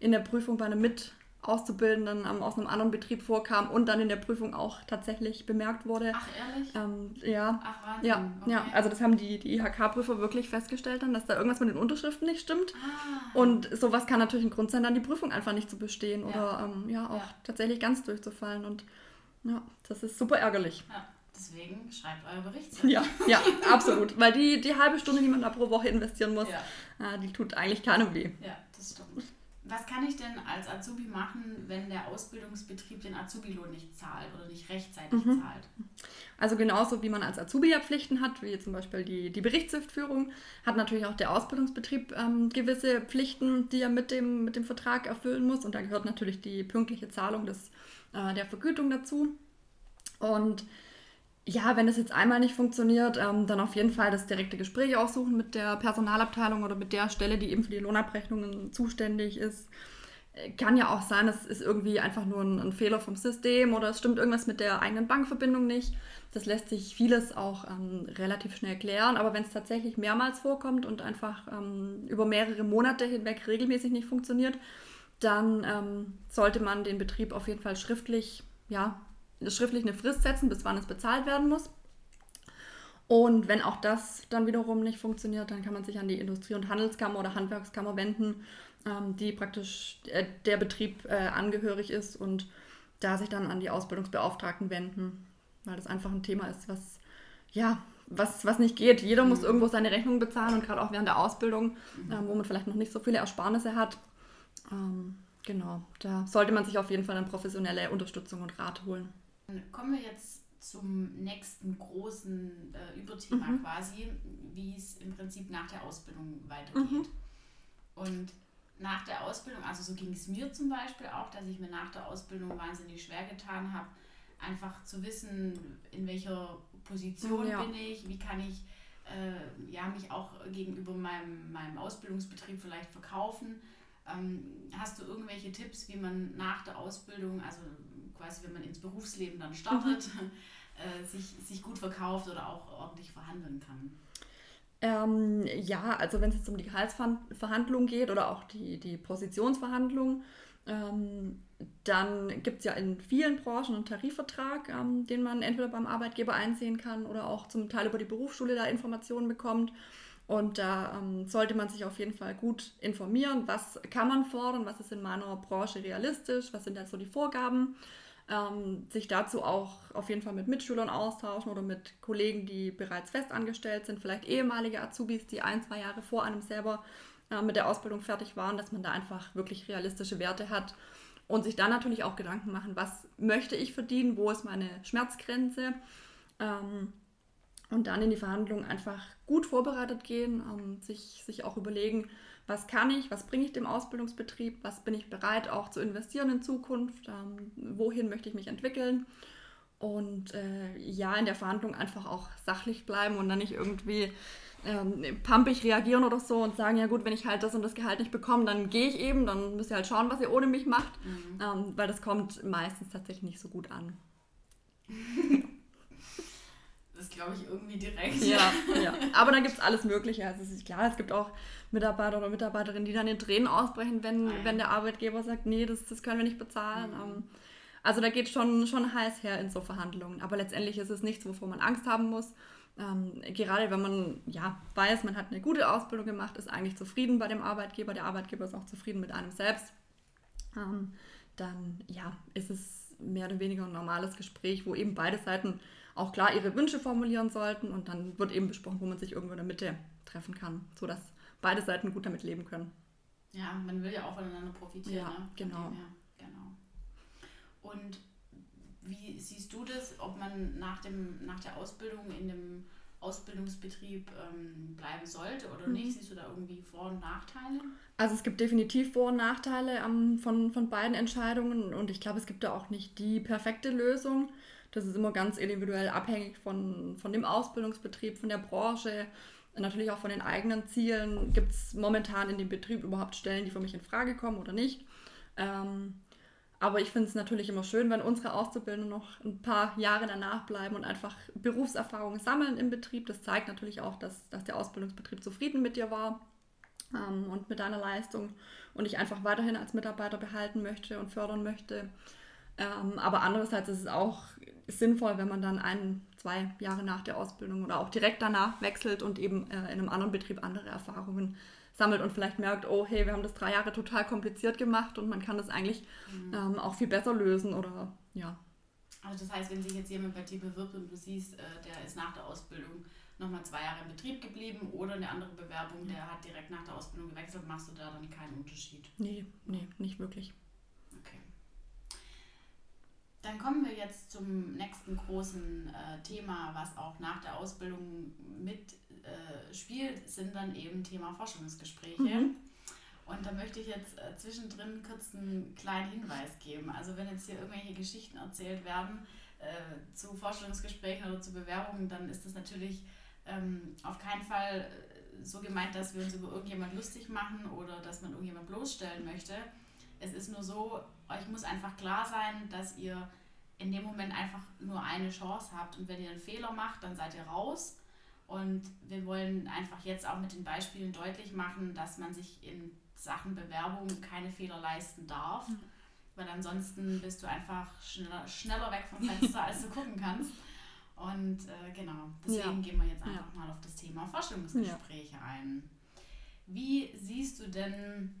S2: in der Prüfung bei einem Mit-Auszubildenden ähm, aus einem anderen Betrieb vorkam und dann in der Prüfung auch tatsächlich bemerkt wurde.
S1: Ach, ehrlich?
S2: Ähm, ja. Ach, Wahnsinn. Ja, okay. ja, also das haben die, die IHK-Prüfer wirklich festgestellt dann, dass da irgendwas mit den Unterschriften nicht stimmt. Ah. Und sowas kann natürlich ein Grund sein, dann die Prüfung einfach nicht zu bestehen ja. oder ähm, ja auch ja. tatsächlich ganz durchzufallen. Und ja, das ist super ärgerlich.
S1: Ja. Deswegen schreibt eure Berichte.
S2: Ja, ja, [LAUGHS] absolut. Weil die, die halbe Stunde, die man da pro Woche investieren muss, ja. äh, die tut eigentlich keinem weh.
S1: Ja, das stimmt. Was kann ich denn als Azubi machen, wenn der Ausbildungsbetrieb den Azubi-Lohn nicht zahlt oder nicht rechtzeitig mhm. zahlt?
S2: Also genauso wie man als Azubi ja Pflichten hat, wie zum Beispiel die, die Berichtshefführung, hat natürlich auch der Ausbildungsbetrieb ähm, gewisse Pflichten, die er mit dem, mit dem Vertrag erfüllen muss. Und da gehört natürlich die pünktliche Zahlung des, äh, der Vergütung dazu. Und ja, wenn es jetzt einmal nicht funktioniert, ähm, dann auf jeden Fall das direkte Gespräch aussuchen mit der Personalabteilung oder mit der Stelle, die eben für die Lohnabrechnungen zuständig ist. Äh, kann ja auch sein, es ist irgendwie einfach nur ein, ein, Fehler vom System oder es stimmt irgendwas mit der eigenen Bankverbindung nicht. Das lässt sich vieles auch ähm, relativ schnell klären, aber wenn es tatsächlich mehrmals vorkommt und einfach ähm, über mehrere Monate hinweg regelmäßig nicht funktioniert, dann ähm, sollte man den Betrieb auf jeden Fall schriftlich ja, schriftlich eine Frist setzen, bis wann es bezahlt werden muss. Und wenn auch das dann wiederum nicht funktioniert, dann kann man sich an die Industrie- und Handelskammer oder Handwerkskammer wenden, ähm, die praktisch äh, der Betrieb äh, angehörig ist und da sich dann an die Ausbildungsbeauftragten wenden, weil das einfach ein Thema ist, was ja was, was nicht geht. Jeder mhm. muss irgendwo seine Rechnungen bezahlen und gerade auch während der Ausbildung, mhm. ähm, wo man vielleicht noch nicht so viele Ersparnisse hat. Ähm, genau, da sollte man sich auf jeden Fall eine professionelle Unterstützung und Rat holen.
S1: Kommen wir jetzt zum nächsten großen äh, Überthema mhm. quasi, wie es im Prinzip nach der Ausbildung weitergeht. Mhm. Und nach der Ausbildung, also so ging es mir zum Beispiel auch, dass ich mir nach der Ausbildung wahnsinnig schwer getan habe, einfach zu wissen, in welcher Position ja. bin ich, wie kann ich äh, ja, mich auch gegenüber meinem, meinem Ausbildungsbetrieb vielleicht verkaufen. Ähm, hast du irgendwelche Tipps, wie man nach der Ausbildung, also quasi wenn man ins Berufsleben dann startet, mhm. [LAUGHS] äh, sich, sich gut verkauft oder auch ordentlich verhandeln kann?
S2: Ähm, ja, also wenn es jetzt um die Gehaltsverhandlung geht oder auch die, die Positionsverhandlung, ähm, dann gibt es ja in vielen Branchen einen Tarifvertrag, ähm, den man entweder beim Arbeitgeber einsehen kann oder auch zum Teil über die Berufsschule da Informationen bekommt. Und da ähm, sollte man sich auf jeden Fall gut informieren, was kann man fordern, was ist in meiner Branche realistisch, was sind da so die Vorgaben. Ähm, sich dazu auch auf jeden Fall mit Mitschülern austauschen oder mit Kollegen, die bereits festangestellt sind, vielleicht ehemalige Azubis, die ein, zwei Jahre vor einem selber äh, mit der Ausbildung fertig waren, dass man da einfach wirklich realistische Werte hat und sich dann natürlich auch Gedanken machen, was möchte ich verdienen, wo ist meine Schmerzgrenze. Ähm, und dann in die Verhandlungen einfach gut vorbereitet gehen, ähm, sich, sich auch überlegen, was kann ich, was bringe ich dem Ausbildungsbetrieb, was bin ich bereit auch zu investieren in Zukunft, ähm, wohin möchte ich mich entwickeln. Und äh, ja, in der Verhandlung einfach auch sachlich bleiben und dann nicht irgendwie ähm, pumpig reagieren oder so und sagen, ja gut, wenn ich halt das und das Gehalt nicht bekomme, dann gehe ich eben, dann müsst ihr halt schauen, was ihr ohne mich macht, mhm. ähm, weil das kommt meistens tatsächlich nicht so gut an. [LAUGHS]
S1: Das glaube ich irgendwie direkt.
S2: Ja, [LAUGHS] ja. Aber da gibt es alles Mögliche. Also es ist klar, es gibt auch Mitarbeiter oder Mitarbeiterinnen, die dann in Tränen ausbrechen, wenn, Nein. wenn der Arbeitgeber sagt, nee, das, das können wir nicht bezahlen. Mhm. Ähm, also da geht schon, schon heiß her in so Verhandlungen. Aber letztendlich ist es nichts, wovor man Angst haben muss. Ähm, gerade wenn man ja, weiß, man hat eine gute Ausbildung gemacht, ist eigentlich zufrieden bei dem Arbeitgeber, der Arbeitgeber ist auch zufrieden mit einem selbst, ähm, dann ja, ist es mehr oder weniger ein normales Gespräch, wo eben beide Seiten auch klar ihre Wünsche formulieren sollten und dann wird eben besprochen, wo man sich irgendwo in der Mitte treffen kann, sodass beide Seiten gut damit leben können.
S1: Ja, man will ja auch voneinander profitieren. Ja, ne?
S2: genau.
S1: genau. Und wie siehst du das, ob man nach, dem, nach der Ausbildung in dem Ausbildungsbetrieb ähm, bleiben sollte oder nicht? Mhm. Siehst du da irgendwie Vor- und Nachteile?
S2: Also es gibt definitiv Vor- und Nachteile ähm, von, von beiden Entscheidungen und ich glaube, es gibt da auch nicht die perfekte Lösung. Das ist immer ganz individuell abhängig von, von dem Ausbildungsbetrieb, von der Branche, natürlich auch von den eigenen Zielen. Gibt es momentan in dem Betrieb überhaupt Stellen, die für mich in Frage kommen oder nicht? Ähm, aber ich finde es natürlich immer schön, wenn unsere Auszubildenden noch ein paar Jahre danach bleiben und einfach Berufserfahrung sammeln im Betrieb. Das zeigt natürlich auch, dass, dass der Ausbildungsbetrieb zufrieden mit dir war ähm, und mit deiner Leistung und ich einfach weiterhin als Mitarbeiter behalten möchte und fördern möchte. Ähm, aber andererseits ist es auch sinnvoll, wenn man dann ein, zwei Jahre nach der Ausbildung oder auch direkt danach wechselt und eben äh, in einem anderen Betrieb andere Erfahrungen sammelt und vielleicht merkt, oh hey, wir haben das drei Jahre total kompliziert gemacht und man kann das eigentlich mhm. ähm, auch viel besser lösen oder ja.
S1: Also das heißt, wenn sich jetzt jemand bei dir bewirbt und du siehst, äh, der ist nach der Ausbildung nochmal zwei Jahre im Betrieb geblieben oder eine andere Bewerbung, der hat direkt nach der Ausbildung gewechselt, machst du da dann keinen Unterschied?
S2: Nee, nee, nicht wirklich.
S1: Dann kommen wir jetzt zum nächsten großen äh, Thema, was auch nach der Ausbildung mit äh, sind dann eben Thema Forschungsgespräche. Mhm. Und da möchte ich jetzt äh, zwischendrin kurz einen kleinen Hinweis geben. Also wenn jetzt hier irgendwelche Geschichten erzählt werden äh, zu Forschungsgesprächen oder zu Bewerbungen, dann ist das natürlich ähm, auf keinen Fall äh, so gemeint, dass wir uns über irgendjemand lustig machen oder dass man irgendjemand bloßstellen möchte es ist nur so, euch muss einfach klar sein, dass ihr in dem Moment einfach nur eine Chance habt. Und wenn ihr einen Fehler macht, dann seid ihr raus. Und wir wollen einfach jetzt auch mit den Beispielen deutlich machen, dass man sich in Sachen Bewerbung keine Fehler leisten darf. Mhm. Weil ansonsten bist du einfach schneller, schneller weg vom Fenster, als du gucken kannst. Und äh, genau, deswegen ja. gehen wir jetzt einfach ja. mal auf das Thema Vorstellungsgespräche ja. ein. Wie siehst du denn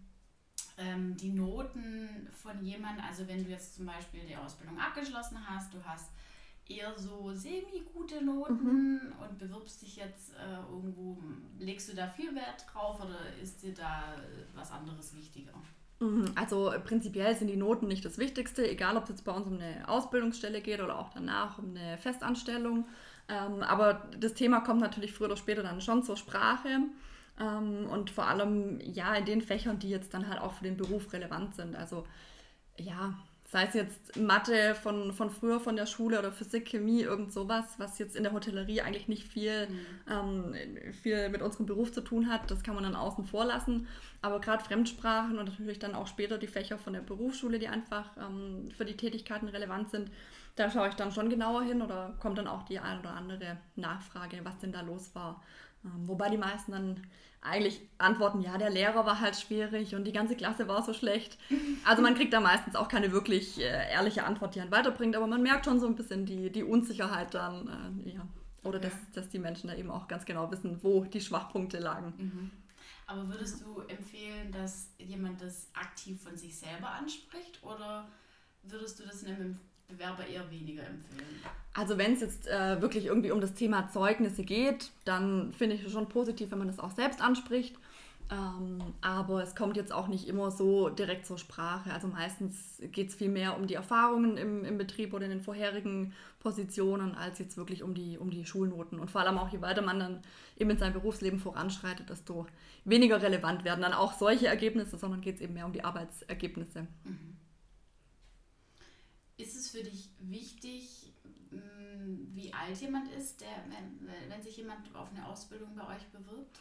S1: ähm, die Noten von jemandem, also wenn du jetzt zum Beispiel die Ausbildung abgeschlossen hast, du hast eher so semi-gute Noten mhm. und bewirbst dich jetzt äh, irgendwo, legst du da viel Wert drauf oder ist dir da was anderes wichtiger?
S2: Mhm, also prinzipiell sind die Noten nicht das Wichtigste, egal ob es jetzt bei uns um eine Ausbildungsstelle geht oder auch danach um eine Festanstellung. Ähm, aber das Thema kommt natürlich früher oder später dann schon zur Sprache. Ähm, und vor allem ja in den Fächern, die jetzt dann halt auch für den Beruf relevant sind. Also ja, sei es jetzt Mathe von, von früher von der Schule oder Physik, Chemie, irgend sowas, was jetzt in der Hotellerie eigentlich nicht viel, mhm. ähm, viel mit unserem Beruf zu tun hat. Das kann man dann außen vor lassen. Aber gerade Fremdsprachen und natürlich dann auch später die Fächer von der Berufsschule, die einfach ähm, für die Tätigkeiten relevant sind, da schaue ich dann schon genauer hin oder kommt dann auch die ein oder andere Nachfrage, was denn da los war. Ähm, wobei die meisten dann eigentlich antworten, ja, der Lehrer war halt schwierig und die ganze Klasse war so schlecht. Also man kriegt da meistens auch keine wirklich äh, ehrliche Antwort, die einen weiterbringt, aber man merkt schon so ein bisschen die, die Unsicherheit dann, äh, ja. Oder ja. Dass, dass die Menschen da eben auch ganz genau wissen, wo die Schwachpunkte lagen.
S1: Mhm. Aber würdest du empfehlen, dass jemand das aktiv von sich selber anspricht oder würdest du das einem Bewerber eher weniger empfehlen?
S2: Also wenn es jetzt äh, wirklich irgendwie um das Thema Zeugnisse geht, dann finde ich es schon positiv, wenn man das auch selbst anspricht. Ähm, aber es kommt jetzt auch nicht immer so direkt zur Sprache. Also meistens geht es viel mehr um die Erfahrungen im, im Betrieb oder in den vorherigen Positionen, als jetzt wirklich um die, um die Schulnoten. Und vor allem auch, je weiter man dann eben in seinem Berufsleben voranschreitet, desto weniger relevant werden dann auch solche Ergebnisse, sondern geht es eben mehr um die Arbeitsergebnisse. Mhm.
S1: Ist es für dich wichtig, mm, wie alt jemand ist, der, wenn, wenn sich jemand auf eine Ausbildung bei euch bewirbt?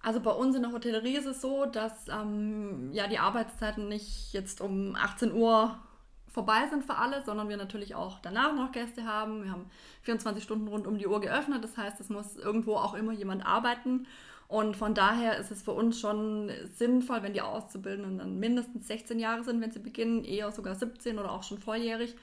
S2: Also bei uns in der Hotellerie ist es so, dass ähm, ja die Arbeitszeiten nicht jetzt um 18 Uhr vorbei sind für alle, sondern wir natürlich auch danach noch Gäste haben. Wir haben 24 Stunden rund um die Uhr geöffnet. Das heißt, es muss irgendwo auch immer jemand arbeiten. Und von daher ist es für uns schon sinnvoll, wenn die Auszubildenden dann mindestens 16 Jahre sind, wenn sie beginnen, eher sogar 17 oder auch schon volljährig,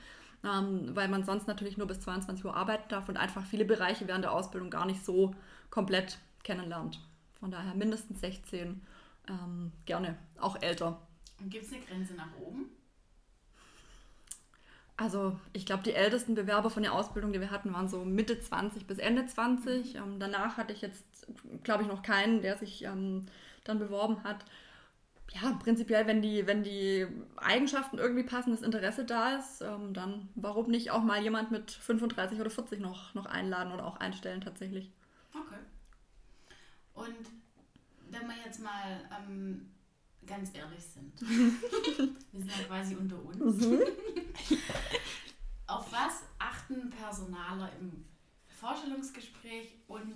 S2: ähm, weil man sonst natürlich nur bis 22 Uhr arbeiten darf und einfach viele Bereiche während der Ausbildung gar nicht so komplett kennenlernt. Von daher mindestens 16, ähm, gerne auch älter.
S1: Gibt es eine Grenze nach oben?
S2: Also ich glaube, die ältesten Bewerber von der Ausbildung, die wir hatten, waren so Mitte 20 bis Ende 20. Ähm, danach hatte ich jetzt, glaube ich, noch keinen, der sich ähm, dann beworben hat. Ja, prinzipiell, wenn die, wenn die Eigenschaften irgendwie passen, das Interesse da ist, ähm, dann warum nicht auch mal jemand mit 35 oder 40 noch, noch einladen oder auch einstellen tatsächlich.
S1: Okay. Und wenn wir jetzt mal ähm, ganz ehrlich sind. [LAUGHS] Wir sind ja quasi unter uns. Mhm. [LAUGHS] Auf was achten Personaler im Vorstellungsgespräch und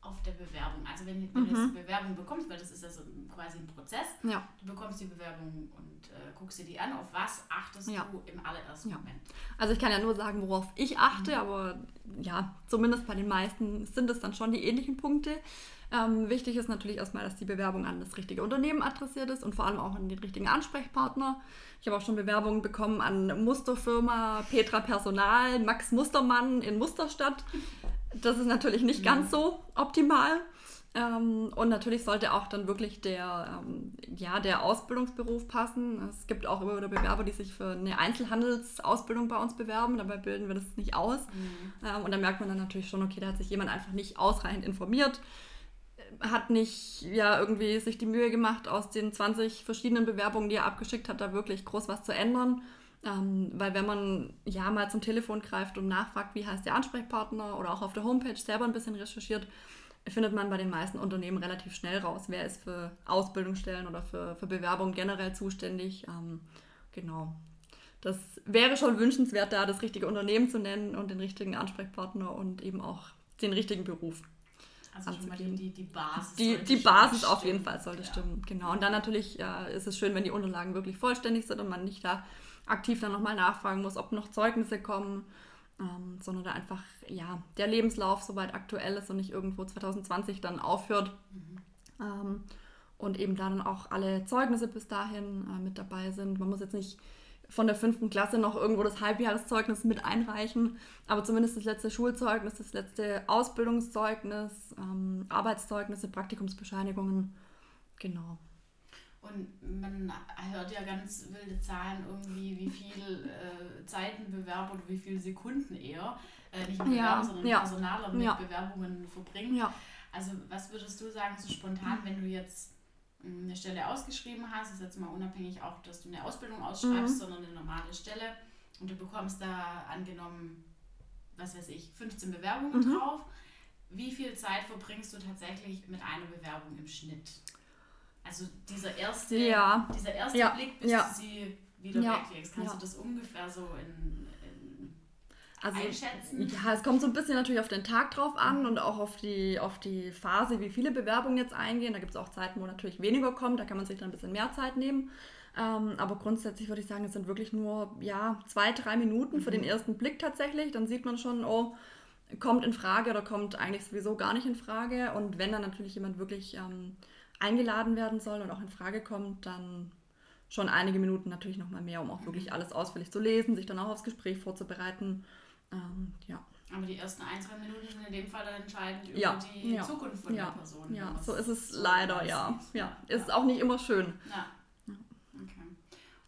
S1: auf der Bewerbung? Also wenn, wenn mhm. du die Bewerbung bekommst, weil das ist ja so quasi ein Prozess,
S2: ja.
S1: du bekommst die Bewerbung und äh, guckst dir die an. Auf was achtest ja. du im allerersten ja. Moment?
S2: Also ich kann ja nur sagen, worauf ich achte, mhm. aber ja, zumindest bei den meisten sind es dann schon die ähnlichen Punkte. Ähm, wichtig ist natürlich erstmal, dass die Bewerbung an das richtige Unternehmen adressiert ist und vor allem auch an den richtigen Ansprechpartner. Ich habe auch schon Bewerbungen bekommen an Musterfirma Petra Personal, Max Mustermann in Musterstadt. Das ist natürlich nicht ganz so optimal. Ähm, und natürlich sollte auch dann wirklich der, ähm, ja, der Ausbildungsberuf passen. Es gibt auch immer wieder Bewerber, die sich für eine Einzelhandelsausbildung bei uns bewerben. Dabei bilden wir das nicht aus. Mhm. Ähm, und da merkt man dann natürlich schon, okay, da hat sich jemand einfach nicht ausreichend informiert hat nicht ja irgendwie sich die Mühe gemacht, aus den 20 verschiedenen Bewerbungen, die er abgeschickt hat, da wirklich groß was zu ändern. Ähm, weil wenn man ja mal zum Telefon greift und nachfragt, wie heißt der Ansprechpartner oder auch auf der Homepage selber ein bisschen recherchiert, findet man bei den meisten Unternehmen relativ schnell raus, wer ist für Ausbildungsstellen oder für, für Bewerbungen generell zuständig. Ähm, genau. Das wäre schon wünschenswert, da das richtige Unternehmen zu nennen und den richtigen Ansprechpartner und eben auch den richtigen Beruf.
S1: Also schon mal die, die, Basis.
S2: Die, die Basis auf jeden Fall sollte ja. stimmen, genau. Und dann natürlich ja, ist es schön, wenn die Unterlagen wirklich vollständig sind und man nicht da aktiv dann nochmal nachfragen muss, ob noch Zeugnisse kommen, ähm, sondern da einfach, ja, der Lebenslauf soweit aktuell ist und nicht irgendwo 2020 dann aufhört. Mhm. Ähm, und eben da dann auch alle Zeugnisse bis dahin äh, mit dabei sind. Man muss jetzt nicht von der fünften Klasse noch irgendwo das Halbjahreszeugnis mit einreichen, aber zumindest das letzte Schulzeugnis, das letzte Ausbildungszeugnis, ähm, Arbeitszeugnisse, Praktikumsbescheinigungen, genau.
S1: Und man hört ja ganz wilde Zahlen irgendwie, wie viel äh, Zeitenbewerber oder wie viele Sekunden eher, äh, nicht Bewerber, ja, sondern ja. Personaler mit ja. Bewerbungen verbringen. Ja. Also was würdest du sagen, so spontan, wenn du jetzt eine Stelle ausgeschrieben hast, ist jetzt mal unabhängig auch, dass du eine Ausbildung ausschreibst, mhm. sondern eine normale Stelle und du bekommst da angenommen, was weiß ich, 15 Bewerbungen mhm. drauf. Wie viel Zeit verbringst du tatsächlich mit einer Bewerbung im Schnitt? Also dieser erste, ja. dieser erste ja. Blick, bis ja. du sie wie du ja. weglegst. Kannst du das ungefähr so in
S2: also, einschätzen? Ja, es kommt so ein bisschen natürlich auf den Tag drauf an mhm. und auch auf die, auf die Phase, wie viele Bewerbungen jetzt eingehen. Da gibt es auch Zeiten, wo natürlich weniger kommt, da kann man sich dann ein bisschen mehr Zeit nehmen. Ähm, aber grundsätzlich würde ich sagen, es sind wirklich nur ja, zwei, drei Minuten mhm. für den ersten Blick tatsächlich. Dann sieht man schon, oh, kommt in Frage oder kommt eigentlich sowieso gar nicht in Frage. Und wenn dann natürlich jemand wirklich ähm, eingeladen werden soll und auch in Frage kommt, dann schon einige Minuten natürlich nochmal mehr, um auch wirklich mhm. alles ausführlich zu lesen, sich dann auch aufs Gespräch vorzubereiten. Ähm, ja.
S1: Aber die ersten ein, zwei Minuten sind in dem Fall dann entscheidend über ja, die ja, Zukunft von
S2: ja,
S1: der Person.
S2: Ja, so ist es so leider, ja. ja. Ist auch nicht immer schön.
S1: Ja.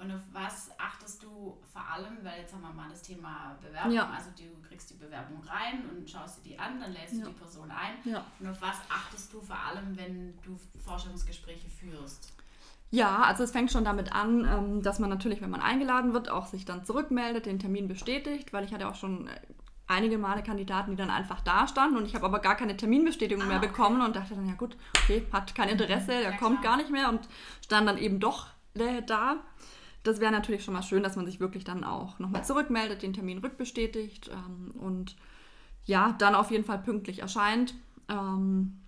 S1: Und auf was achtest du vor allem, weil jetzt haben wir mal das Thema Bewerbung, also du kriegst die Bewerbung rein und schaust dir die an, dann lädst du die Person ein. Und auf was achtest du vor allem, wenn du Forschungsgespräche führst?
S2: Ja, also es fängt schon damit an, ähm, dass man natürlich, wenn man eingeladen wird, auch sich dann zurückmeldet, den Termin bestätigt, weil ich hatte auch schon äh, einige Male Kandidaten, die dann einfach da standen und ich habe aber gar keine Terminbestätigung ah, mehr bekommen okay. und dachte dann, ja gut, okay, hat kein Interesse, der ja, kommt klar. gar nicht mehr und stand dann eben doch äh, da das wäre natürlich schon mal schön, dass man sich wirklich dann auch nochmal zurückmeldet, den Termin rückbestätigt ähm, und ja, dann auf jeden Fall pünktlich erscheint. Ähm,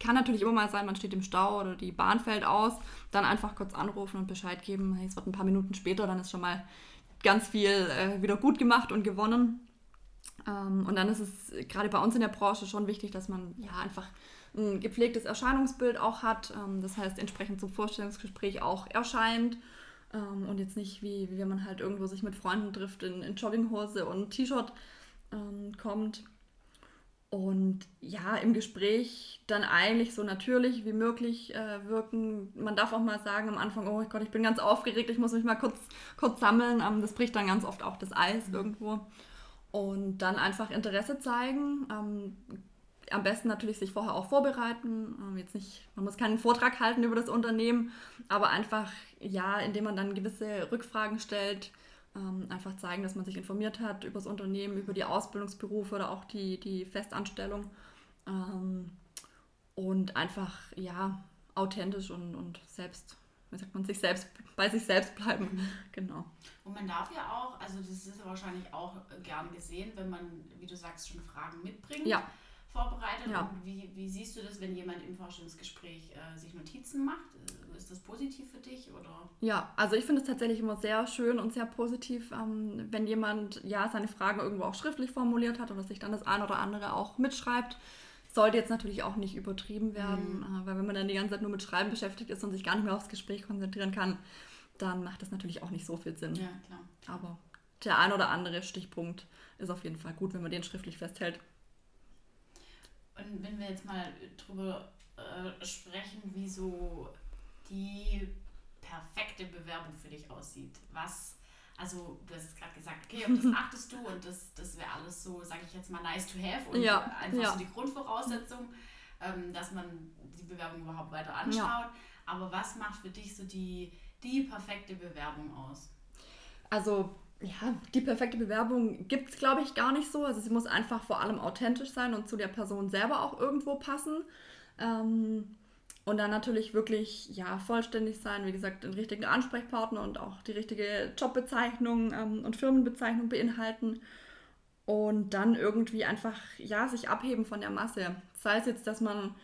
S2: kann natürlich immer mal sein, man steht im Stau oder die Bahn fällt aus, dann einfach kurz anrufen und Bescheid geben, hey, es wird ein paar Minuten später, dann ist schon mal ganz viel äh, wieder gut gemacht und gewonnen. Ähm, und dann ist es gerade bei uns in der Branche schon wichtig, dass man ja einfach ein gepflegtes Erscheinungsbild auch hat. Ähm, das heißt, entsprechend zum Vorstellungsgespräch auch erscheint ähm, und jetzt nicht wie, wie wenn man halt irgendwo sich mit Freunden trifft in, in Jogginghose und T-Shirt ähm, kommt. Und ja, im Gespräch dann eigentlich so natürlich wie möglich äh, wirken. Man darf auch mal sagen am Anfang, oh Gott, ich bin ganz aufgeregt, ich muss mich mal kurz, kurz sammeln. Ähm, das bricht dann ganz oft auch das Eis mhm. irgendwo. Und dann einfach Interesse zeigen. Ähm, am besten natürlich sich vorher auch vorbereiten. Ähm, jetzt nicht, man muss keinen Vortrag halten über das Unternehmen, aber einfach, ja, indem man dann gewisse Rückfragen stellt, ähm, einfach zeigen, dass man sich informiert hat über das Unternehmen, über die Ausbildungsberufe oder auch die, die Festanstellung. Ähm, und einfach, ja, authentisch und, und selbst, wie sagt man, sich selbst, bei sich selbst bleiben. Mhm. Genau.
S1: Und man darf ja auch, also das ist ja wahrscheinlich auch gern gesehen, wenn man, wie du sagst, schon Fragen mitbringt. Ja vorbereitet. Ja. Und wie, wie siehst du das, wenn jemand im Vorstellungsgespräch äh, sich Notizen macht? Äh, ist das positiv für dich? Oder?
S2: Ja, also ich finde es tatsächlich immer sehr schön und sehr positiv, ähm, wenn jemand ja seine Fragen irgendwo auch schriftlich formuliert hat oder sich dann das eine oder andere auch mitschreibt. Sollte jetzt natürlich auch nicht übertrieben werden, mhm. äh, weil wenn man dann die ganze Zeit nur mit Schreiben beschäftigt ist und sich gar nicht mehr aufs Gespräch konzentrieren kann, dann macht das natürlich auch nicht so viel Sinn.
S1: Ja, klar.
S2: Aber der ein oder andere Stichpunkt ist auf jeden Fall gut, wenn man den schriftlich festhält.
S1: Und wenn wir jetzt mal drüber äh, sprechen, wie so die perfekte Bewerbung für dich aussieht, was, also du hast gerade gesagt, okay, auf das [LAUGHS] achtest du und das, das wäre alles so, sage ich jetzt mal, nice to have und ja, einfach ja. so die Grundvoraussetzung, ähm, dass man die Bewerbung überhaupt weiter anschaut. Ja. Aber was macht für dich so die, die perfekte Bewerbung aus?
S2: Also ja, die perfekte Bewerbung gibt es, glaube ich, gar nicht so. Also sie muss einfach vor allem authentisch sein und zu der Person selber auch irgendwo passen. Ähm, und dann natürlich wirklich ja, vollständig sein, wie gesagt, den richtigen Ansprechpartner und auch die richtige Jobbezeichnung ähm, und Firmenbezeichnung beinhalten. Und dann irgendwie einfach ja, sich abheben von der Masse. Sei es jetzt, dass man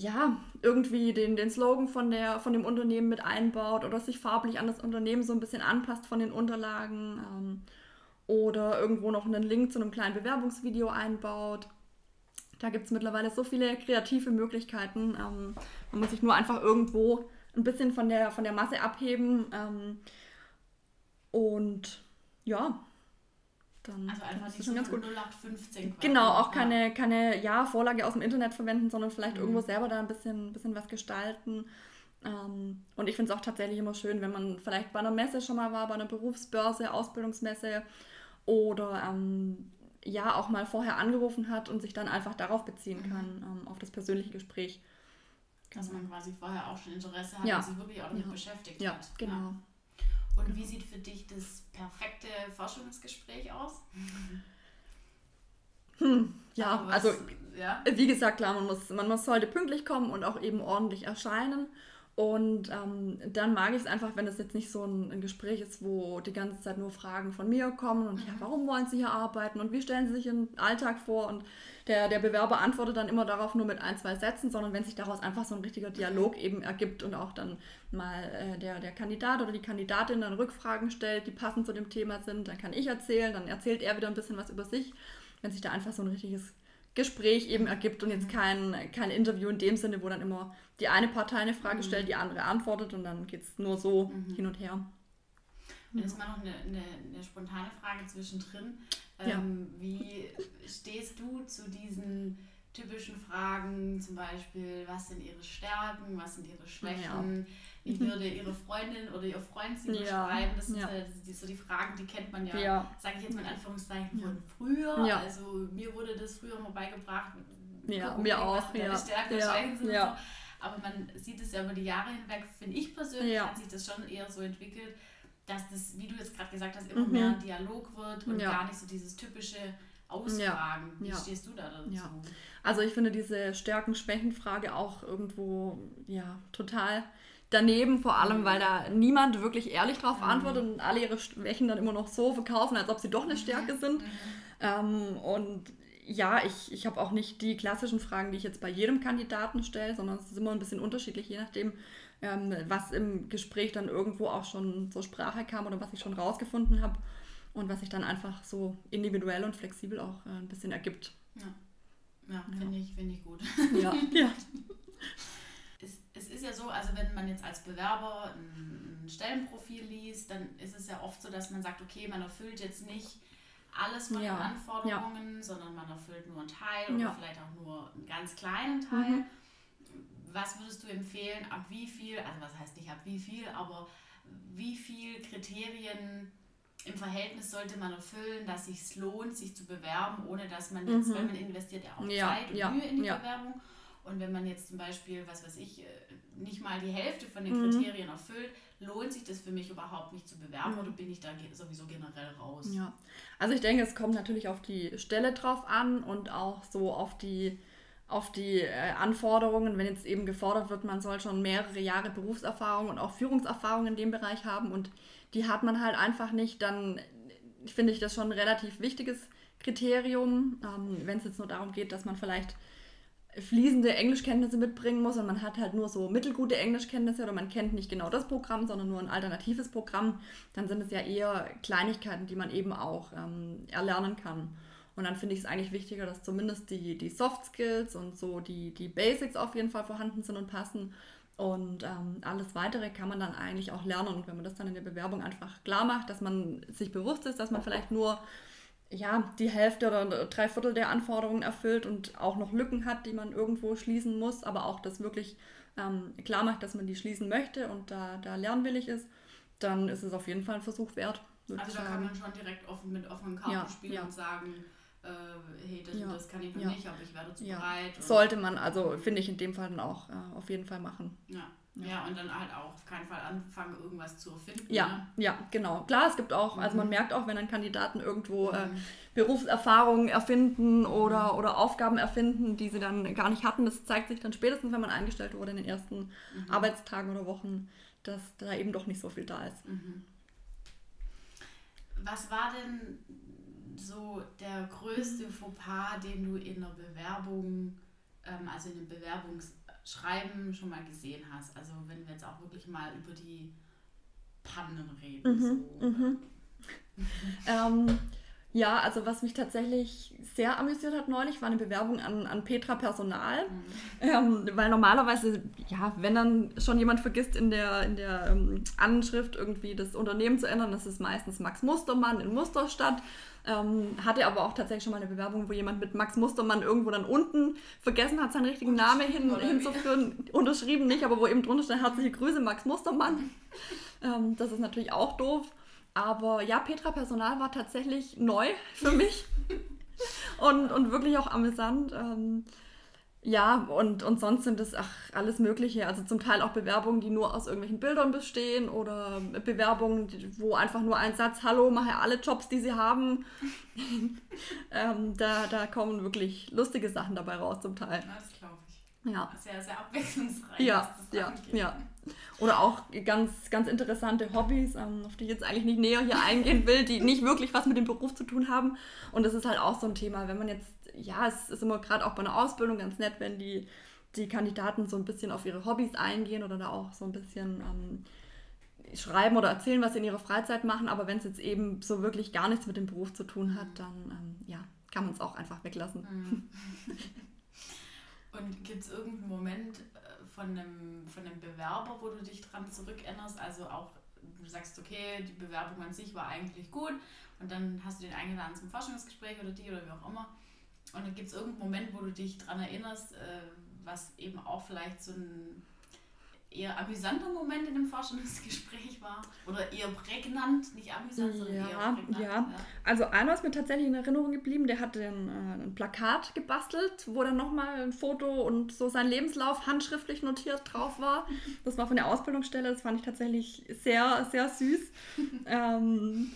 S2: ja, irgendwie den, den Slogan von, der, von dem Unternehmen mit einbaut oder sich farblich an das Unternehmen so ein bisschen anpasst von den Unterlagen ähm, oder irgendwo noch einen Link zu einem kleinen Bewerbungsvideo einbaut. Da gibt es mittlerweile so viele kreative Möglichkeiten. Ähm, man muss sich nur einfach irgendwo ein bisschen von der, von der Masse abheben. Ähm, und ja, dann
S1: also einfach nicht schon ganz gut. 0815
S2: Genau, auch keine, ja. keine ja, Vorlage aus dem Internet verwenden, sondern vielleicht mhm. irgendwo selber da ein bisschen, bisschen was gestalten. Ähm, und ich finde es auch tatsächlich immer schön, wenn man vielleicht bei einer Messe schon mal war, bei einer Berufsbörse, Ausbildungsmesse oder ähm, ja auch mal vorher angerufen hat und sich dann einfach darauf beziehen mhm. kann, ähm, auf das persönliche Gespräch.
S1: Dass genau. man quasi vorher auch schon Interesse hat ja. und sich wirklich auch damit ja. beschäftigt
S2: ja,
S1: hat.
S2: Genau. Ja, genau.
S1: Und wie sieht für dich das perfekte Forschungsgespräch aus?
S2: Hm, ja, also, was, also ja? wie gesagt, klar, man muss, man muss sollte pünktlich kommen und auch eben ordentlich erscheinen. Und ähm, dann mag ich es einfach, wenn es jetzt nicht so ein, ein, Gespräch ist, wo die ganze Zeit nur Fragen von mir kommen und ja, mhm. warum wollen Sie hier arbeiten und wie stellen Sie sich Ihren Alltag vor? Und der, der Bewerber antwortet dann immer darauf nur mit ein, zwei Sätzen, sondern wenn sich daraus einfach so ein richtiger Dialog eben ergibt und auch dann mal äh, der, der Kandidat oder die Kandidatin dann Rückfragen stellt, die passend zu dem Thema sind, dann kann ich erzählen, dann erzählt er wieder ein bisschen was über sich. Wenn sich da einfach so ein richtiges Gespräch eben ergibt und jetzt mhm. kein, kein Interview in dem Sinne, wo dann immer die eine Partei eine Frage mhm. stellt, die andere antwortet und dann geht es nur so mhm. hin und her.
S1: Jetzt mal noch eine, eine, eine spontane Frage zwischendrin. Ähm, ja. Wie stehst du zu diesen typischen Fragen, zum Beispiel, was sind ihre Stärken, was sind ihre Schwächen? Ja. Wie würde ihre Freundin oder ihr Freund sie ja. beschreiben? Das sind ja. so, so die Fragen, die kennt man ja, ja. sage ich jetzt mal in Anführungszeichen, von früher. Also mir wurde das früher mal beigebracht.
S2: Ja, Gucken, mir auch.
S1: Ja. Stärken ja. Schwächen sind ja. So. Aber man sieht es ja über die Jahre hinweg, finde ich persönlich, hat sich das schon eher so entwickelt, dass das, wie du jetzt gerade gesagt hast, immer mhm. mehr ein Dialog wird und gar nicht so dieses typische ausfragen. Ja. Wie ja. stehst du da dazu? Ja.
S2: Also ich finde diese Stärken-Schwächen-Frage auch irgendwo ja total daneben, vor allem, mhm. weil da niemand wirklich ehrlich drauf mhm. antwortet und alle ihre Schwächen dann immer noch so verkaufen, als ob sie doch eine Stärke sind. Mhm. Ähm, und ja, ich, ich habe auch nicht die klassischen Fragen, die ich jetzt bei jedem Kandidaten stelle, sondern es ist immer ein bisschen unterschiedlich, je nachdem, ähm, was im Gespräch dann irgendwo auch schon zur Sprache kam oder was ich schon rausgefunden habe und was sich dann einfach so individuell und flexibel auch äh, ein bisschen ergibt.
S1: Ja, ja, ja. finde ich, find ich gut.
S2: Ja. [LAUGHS] ja.
S1: Es, es ist ja so, also wenn man jetzt als Bewerber ein, ein Stellenprofil liest, dann ist es ja oft so, dass man sagt, okay, man erfüllt jetzt nicht alles von ja. den Anforderungen, ja. sondern man erfüllt nur einen Teil oder vielleicht auch nur einen ganz kleinen Teil. Mhm. Was würdest du empfehlen, ab wie viel, also was heißt nicht ab wie viel, aber wie viel Kriterien im Verhältnis sollte man erfüllen, dass es sich lohnt, sich zu bewerben, ohne dass man jetzt, mhm. weil man investiert ja auch ja, Zeit und ja, Mühe in die ja. Bewerbung. Und wenn man jetzt zum Beispiel, was weiß ich, äh, nicht mal die Hälfte von den mhm. Kriterien erfüllt, lohnt sich das für mich überhaupt nicht zu bewerben mhm. oder bin ich da sowieso generell raus?
S2: Ja, also ich denke, es kommt natürlich auf die Stelle drauf an und auch so auf die auf die äh, Anforderungen, wenn jetzt eben gefordert wird, man soll schon mehrere Jahre Berufserfahrung und auch Führungserfahrung in dem Bereich haben und die hat man halt einfach nicht, dann finde ich das schon ein relativ wichtiges Kriterium. Ähm, wenn es jetzt nur darum geht, dass man vielleicht fließende Englischkenntnisse mitbringen muss und man hat halt nur so mittelgute Englischkenntnisse oder man kennt nicht genau das Programm, sondern nur ein alternatives Programm, dann sind es ja eher Kleinigkeiten, die man eben auch ähm, erlernen kann. Und dann finde ich es eigentlich wichtiger, dass zumindest die, die Soft Skills und so die, die Basics auf jeden Fall vorhanden sind und passen. Und ähm, alles Weitere kann man dann eigentlich auch lernen. Und wenn man das dann in der Bewerbung einfach klar macht, dass man sich bewusst ist, dass man vielleicht nur ja, die Hälfte oder drei Viertel der Anforderungen erfüllt und auch noch Lücken hat, die man irgendwo schließen muss, aber auch das wirklich ähm, klar macht, dass man die schließen möchte und da, da lernwillig ist, dann ist es auf jeden Fall ein Versuch wert.
S1: Also da kann man schon direkt offen mit offenen Karten ja, spielen ja. und sagen, äh, hey, das, ja. das kann ich noch ja. nicht, aber ich werde zu ja. bereit.
S2: Sollte man, also finde ich in dem Fall dann auch äh, auf jeden Fall machen.
S1: Ja. Ja. und dann halt auch auf keinen Fall anfangen, irgendwas zu erfinden.
S2: Ja, ne? ja, genau. Klar, es gibt auch, also man mhm. merkt auch, wenn dann Kandidaten irgendwo äh, mhm. Berufserfahrungen erfinden oder, mhm. oder Aufgaben erfinden, die sie dann gar nicht hatten. Das zeigt sich dann spätestens, wenn man eingestellt wurde in den ersten mhm. Arbeitstagen oder Wochen, dass da eben doch nicht so viel da ist. Mhm.
S1: Was war denn so der größte Fauxpas, den du in der Bewerbung, ähm, also in dem Bewerbungsschreiben schon mal gesehen hast? Also wenn wir jetzt auch wirklich mal über die Pannen reden. Mhm, so.
S2: mhm. ähm, ja, also was mich tatsächlich sehr amüsiert hat neulich, war eine Bewerbung an, an Petra Personal. Mhm. Ähm, weil normalerweise, ja, wenn dann schon jemand vergisst in der, in der ähm, Anschrift irgendwie das Unternehmen zu ändern, das ist meistens Max Mustermann in Musterstadt. Ähm, hatte aber auch tatsächlich schon mal eine Bewerbung, wo jemand mit Max Mustermann irgendwo dann unten vergessen hat, seinen richtigen Namen hin, hinzuführen. Unterschrieben nicht, aber wo eben drunter steht, herzliche Grüße, Max Mustermann. [LAUGHS] ähm, das ist natürlich auch doof. Aber ja, Petra Personal war tatsächlich neu für mich und, und wirklich auch amüsant. Ähm, ja, und, und sonst sind es ach, alles Mögliche. Also zum Teil auch Bewerbungen, die nur aus irgendwelchen Bildern bestehen oder Bewerbungen, wo einfach nur ein Satz, hallo, mache alle Jobs, die sie haben. [LAUGHS] ähm, da, da kommen wirklich lustige Sachen dabei raus zum Teil.
S1: Das glaube ich. Ja. Sehr, sehr abwechslungsreich.
S2: Ja, ja, ja. Oder auch ganz, ganz interessante Hobbys, ähm, auf die ich jetzt eigentlich nicht näher hier eingehen will, die nicht wirklich was mit dem Beruf zu tun haben. Und das ist halt auch so ein Thema, wenn man jetzt, ja, es ist immer gerade auch bei einer Ausbildung ganz nett, wenn die, die Kandidaten so ein bisschen auf ihre Hobbys eingehen oder da auch so ein bisschen ähm, schreiben oder erzählen, was sie in ihrer Freizeit machen. Aber wenn es jetzt eben so wirklich gar nichts mit dem Beruf zu tun hat, dann ähm, ja, kann man es auch einfach weglassen. Mhm. [LAUGHS]
S1: Und gibt es irgendeinen Moment von einem, von einem Bewerber, wo du dich dran zurückerinnerst? Also auch, du sagst, okay, die Bewerbung an sich war eigentlich gut und dann hast du den eingeladen zum Forschungsgespräch oder die oder wie auch immer. Und dann gibt es irgendeinen Moment, wo du dich daran erinnerst, äh, was eben auch vielleicht so ein eher amüsanter Moment in dem Forschungsgespräch war? Oder eher prägnant, nicht amüsant, sondern ja, eher prägnant?
S2: Ja. ja, also einer ist mir tatsächlich in Erinnerung geblieben, der hat ein, äh, ein Plakat gebastelt, wo dann nochmal ein Foto und so sein Lebenslauf handschriftlich notiert drauf war. Das war von der Ausbildungsstelle, das fand ich tatsächlich sehr, sehr süß. [LAUGHS] ähm,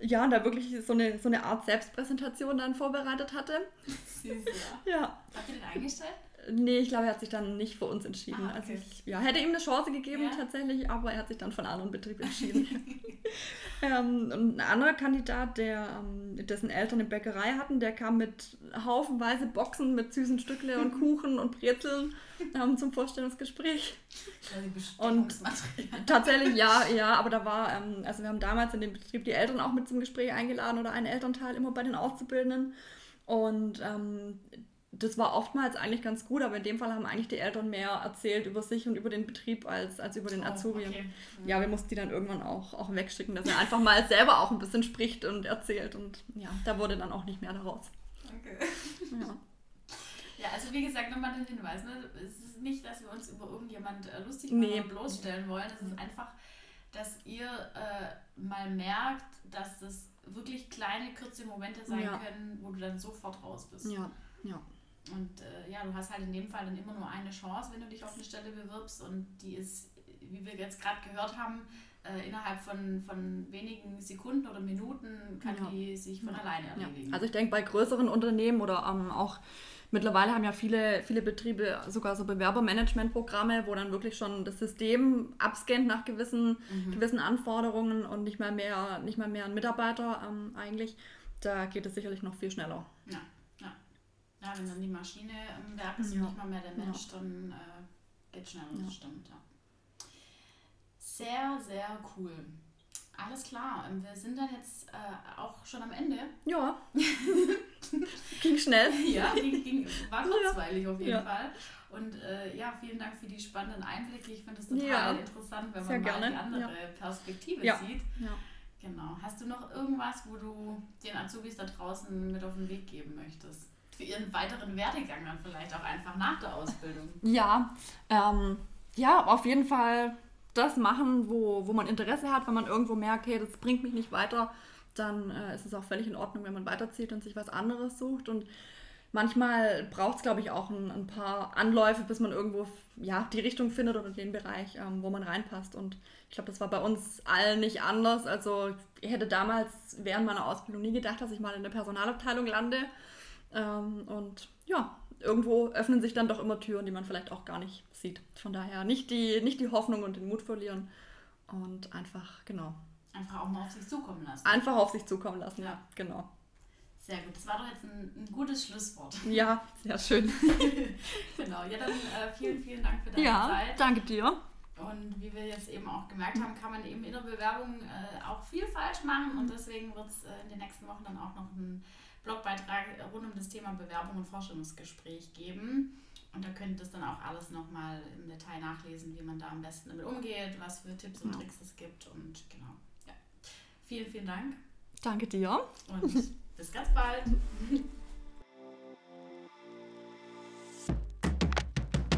S2: ja, da wirklich so eine, so eine Art Selbstpräsentation dann vorbereitet hatte.
S1: Süß, ja. ja. Habt ihr den eingestellt?
S2: Nee, ich glaube, er hat sich dann nicht für uns entschieden. Ah, okay. Also ich ja, hätte ihm eine Chance gegeben ja. tatsächlich, aber er hat sich dann für einen anderen Betrieb entschieden. [LAUGHS] [LAUGHS] ähm, und ein anderer Kandidat, der, ähm, dessen Eltern eine Bäckerei hatten, der kam mit haufenweise Boxen mit süßen Stückle und [LAUGHS] Kuchen und Brezeln ähm, zum Vorstellungsgespräch. Und tatsächlich, ja, ja, aber da war, ähm, also wir haben damals in dem Betrieb die Eltern auch mit zum Gespräch eingeladen oder einen Elternteil immer bei den Auszubildenden. Und ähm, das war oftmals eigentlich ganz gut, aber in dem Fall haben eigentlich die Eltern mehr erzählt über sich und über den Betrieb als, als über den oh, Azubi. Okay. Ja, wir mussten die dann irgendwann auch, auch wegschicken, dass er einfach mal selber auch ein bisschen spricht und erzählt. Und ja, da wurde dann auch nicht mehr daraus.
S1: Okay. Ja. Ja, also wie gesagt, nochmal den Hinweis, ne? es ist nicht, dass wir uns über irgendjemand äh, lustig machen nee. bloßstellen wollen. Es ist einfach, dass ihr äh, mal merkt, dass das wirklich kleine, kurze Momente sein ja. können, wo du dann sofort raus bist.
S2: Ja, ja.
S1: Und äh, ja, du hast halt in dem Fall dann immer nur eine Chance, wenn du dich auf eine Stelle bewirbst und die ist, wie wir jetzt gerade gehört haben, äh, innerhalb von, von wenigen Sekunden oder Minuten kann ja. die sich von alleine erledigen.
S2: Ja. Also ich denke, bei größeren Unternehmen oder ähm, auch mittlerweile haben ja viele, viele Betriebe sogar so Bewerbermanagementprogramme, wo dann wirklich schon das System abscannt nach gewissen, mhm. gewissen Anforderungen und nicht mal mehr, nicht mal mehr ein Mitarbeiter ähm, eigentlich. Da geht es sicherlich noch viel schneller.
S1: Ja. Ja, wenn dann die Maschine im Werk ist ja. und nicht mal mehr der Mensch, ja. dann äh, geht schneller, das stimmt, ja. Sehr, sehr cool. Alles klar, ähm, wir sind dann jetzt äh, auch schon am Ende.
S2: Ja. [LAUGHS] ging schnell.
S1: Ja, ging, ging, war kurzweilig auf jeden Fall. Und äh, ja, vielen Dank für die spannenden Einblicke. Ich finde es total ja, interessant, wenn man mal gerne. die andere ja. Perspektive ja. sieht. Ja. Genau. Hast du noch irgendwas, wo du den Azubis da draußen mit auf den Weg geben möchtest? Für ihren weiteren Werdegang dann vielleicht auch einfach nach der Ausbildung. [LAUGHS]
S2: Ja, ähm, ja, auf jeden Fall das machen, wo, wo man Interesse hat, wenn man irgendwo merkt, hey, das bringt mich nicht weiter, dann äh, ist es auch völlig in Ordnung, wenn man weiterzieht und sich was anderes sucht. Und manchmal braucht es, glaube ich, auch ein, ein, paar Anläufe, bis man irgendwo ja, die Richtung findet oder den Bereich, ähm, wo man reinpasst. Und ich glaube, das war bei uns allen nicht anders. Also ich hätte damals während meiner Ausbildung nie gedacht, dass ich mal in der Personalabteilung lande. Ähm, und ja, irgendwo öffnen sich dann doch immer Türen, die man vielleicht auch gar nicht sieht. Von daher nicht die, nicht die Hoffnung und den Mut verlieren und einfach, genau.
S1: Einfach auch mal auf sich zukommen lassen.
S2: Einfach auf sich zukommen lassen, ja, ja genau.
S1: Sehr gut, das war doch jetzt ein, ein gutes Schlusswort. [LAUGHS]
S2: Ja, sehr schön. [LAUGHS]
S1: genau, ja dann äh, vielen, vielen Dank für deine
S2: ja,
S1: Zeit.
S2: Ja, danke dir.
S1: Und wie wir jetzt eben auch gemerkt haben, kann man eben in der Bewerbung äh, auch viel falsch machen und deswegen wird es äh, in den nächsten Wochen dann auch noch ein Blogbeitrag rund um das Thema Bewerbung und Forschungsgespräch geben. Und da könnt ihr das dann auch alles nochmal im Detail nachlesen, wie man da am besten damit umgeht, was für Tipps und Tricks es gibt. Und genau, ja. Vielen, vielen Dank.
S2: Danke dir.
S1: Und [LAUGHS] bis ganz bald.